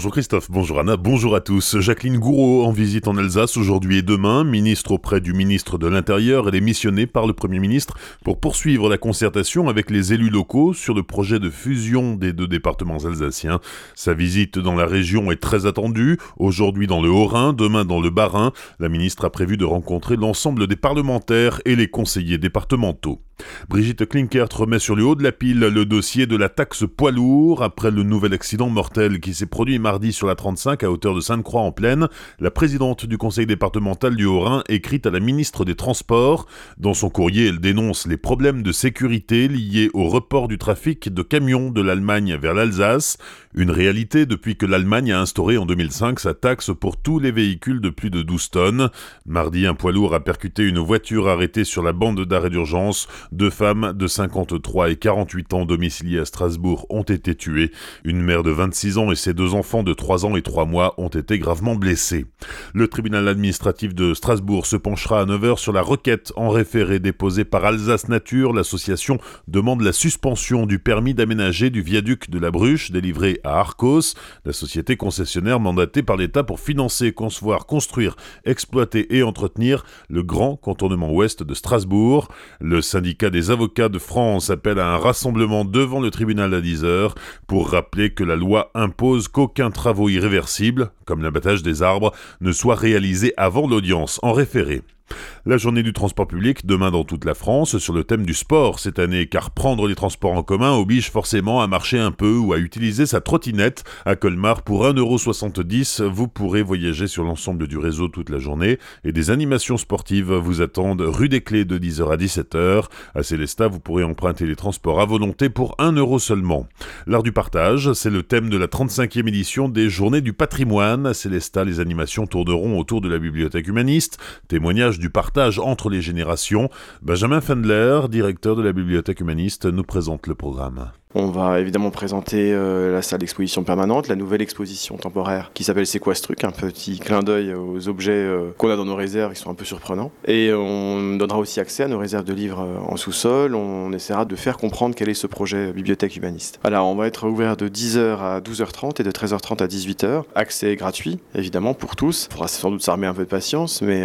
Bonjour Christophe, bonjour Anna, bonjour à tous. Jacqueline Gouraud en visite en Alsace aujourd'hui et demain, ministre auprès du ministre de l'Intérieur, elle est missionnée par le Premier ministre pour poursuivre la concertation avec les élus locaux sur le projet de fusion des deux départements alsaciens. Sa visite dans la région est très attendue, aujourd'hui dans le Haut-Rhin, demain dans le Bas-Rhin. La ministre a prévu de rencontrer l'ensemble des parlementaires et les conseillers départementaux. Brigitte Klinkert remet sur le haut de la pile le dossier de la taxe poids lourd après le nouvel accident mortel qui s'est produit mardi sur la 35 à hauteur de Sainte-Croix en plaine. La présidente du conseil départemental du Haut-Rhin écrit à la ministre des Transports. Dans son courrier, elle dénonce les problèmes de sécurité liés au report du trafic de camions de l'Allemagne vers l'Alsace, une réalité depuis que l'Allemagne a instauré en 2005 sa taxe pour tous les véhicules de plus de 12 tonnes. Mardi, un poids lourd a percuté une voiture arrêtée sur la bande d'arrêt d'urgence. Deux femmes de 53 et 48 ans domiciliées à Strasbourg ont été tuées. Une mère de 26 ans et ses deux enfants de 3 ans et 3 mois ont été gravement blessés. Le tribunal administratif de Strasbourg se penchera à 9h sur la requête en référé déposée par Alsace Nature. L'association demande la suspension du permis d'aménager du viaduc de la Bruche délivré à Arcos, la société concessionnaire mandatée par l'État pour financer, concevoir, construire, exploiter et entretenir le grand contournement ouest de Strasbourg. Des avocats de France appelle à un rassemblement devant le tribunal à 10h pour rappeler que la loi impose qu'aucun travaux irréversible, comme l'abattage des arbres, ne soit réalisé avant l'audience en référé. La journée du transport public demain dans toute la France sur le thème du sport cette année, car prendre les transports en commun oblige forcément à marcher un peu ou à utiliser sa trottinette. À Colmar, pour 1,70€, vous pourrez voyager sur l'ensemble du réseau toute la journée et des animations sportives vous attendent rue des Clés de 10h à 17h. À Célestat, vous pourrez emprunter les transports à volonté pour 1€ seulement. L'art du partage, c'est le thème de la 35e édition des Journées du patrimoine. À Célestat, les animations tourneront autour de la bibliothèque humaniste, témoignages du partage entre les générations. Benjamin Fendler, directeur de la Bibliothèque humaniste, nous présente le programme. On va évidemment présenter euh, la salle d'exposition permanente, la nouvelle exposition temporaire qui s'appelle C'est quoi ce truc Un petit clin d'œil aux objets euh, qu'on a dans nos réserves qui sont un peu surprenants. Et on donnera aussi accès à nos réserves de livres euh, en sous-sol. On essaiera de faire comprendre quel est ce projet bibliothèque humaniste. Alors on va être ouvert de 10h à 12h30 et de 13h30 à 18h. Accès gratuit, évidemment, pour tous. Il faudra sans doute s'armer un peu de patience, mais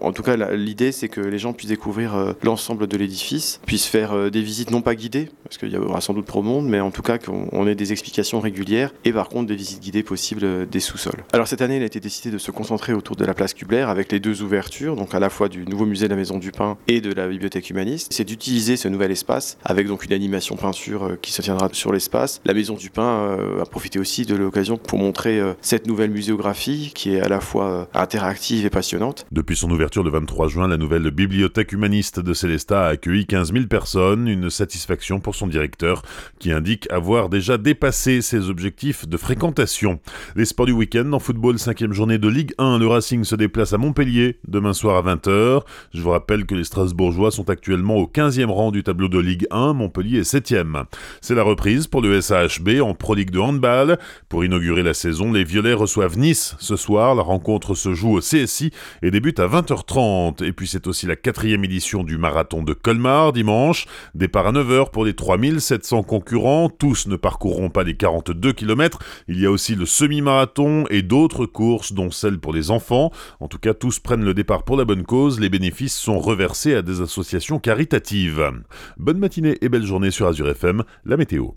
en, tout cas l'idée c'est que les gens puissent découvrir l'ensemble de l'édifice, puissent faire des visites non pas guidées, parce qu'il y aura sans doute monde, mais en tout cas qu'on ait des explications régulières et par contre des visites guidées possibles des sous-sols. Alors cette année, il a été décidé de se concentrer autour de la place Kubler avec les deux ouvertures, donc à la fois du nouveau musée de la Maison du Pain et de la bibliothèque humaniste. C'est d'utiliser ce nouvel espace avec donc une animation peinture euh, qui se tiendra sur l'espace. La Maison du Pain euh, a profité aussi de l'occasion pour montrer euh, cette nouvelle muséographie qui est à la fois interactive et passionnante. Depuis son ouverture le 23 juin, la nouvelle bibliothèque humaniste de Célestat a accueilli 15 000 personnes, une satisfaction pour son directeur qui indique avoir déjà dépassé ses objectifs de fréquentation. Les sports du week-end en football, cinquième journée de Ligue 1, le Racing se déplace à Montpellier demain soir à 20h. Je vous rappelle que les Strasbourgeois sont actuellement au 15e rang du tableau de Ligue 1, Montpellier est 7e. C'est la reprise pour le SAHB en Pro League de handball. Pour inaugurer la saison, les Violets reçoivent Nice ce soir. La rencontre se joue au CSI et débute à 20h30. Et puis c'est aussi la quatrième édition du marathon de Colmar dimanche. Départ à 9h pour les 3700 concurrents, tous ne parcourront pas les 42 km, il y a aussi le semi-marathon et d'autres courses dont celle pour les enfants. En tout cas, tous prennent le départ pour la bonne cause, les bénéfices sont reversés à des associations caritatives. Bonne matinée et belle journée sur Azure FM, la météo.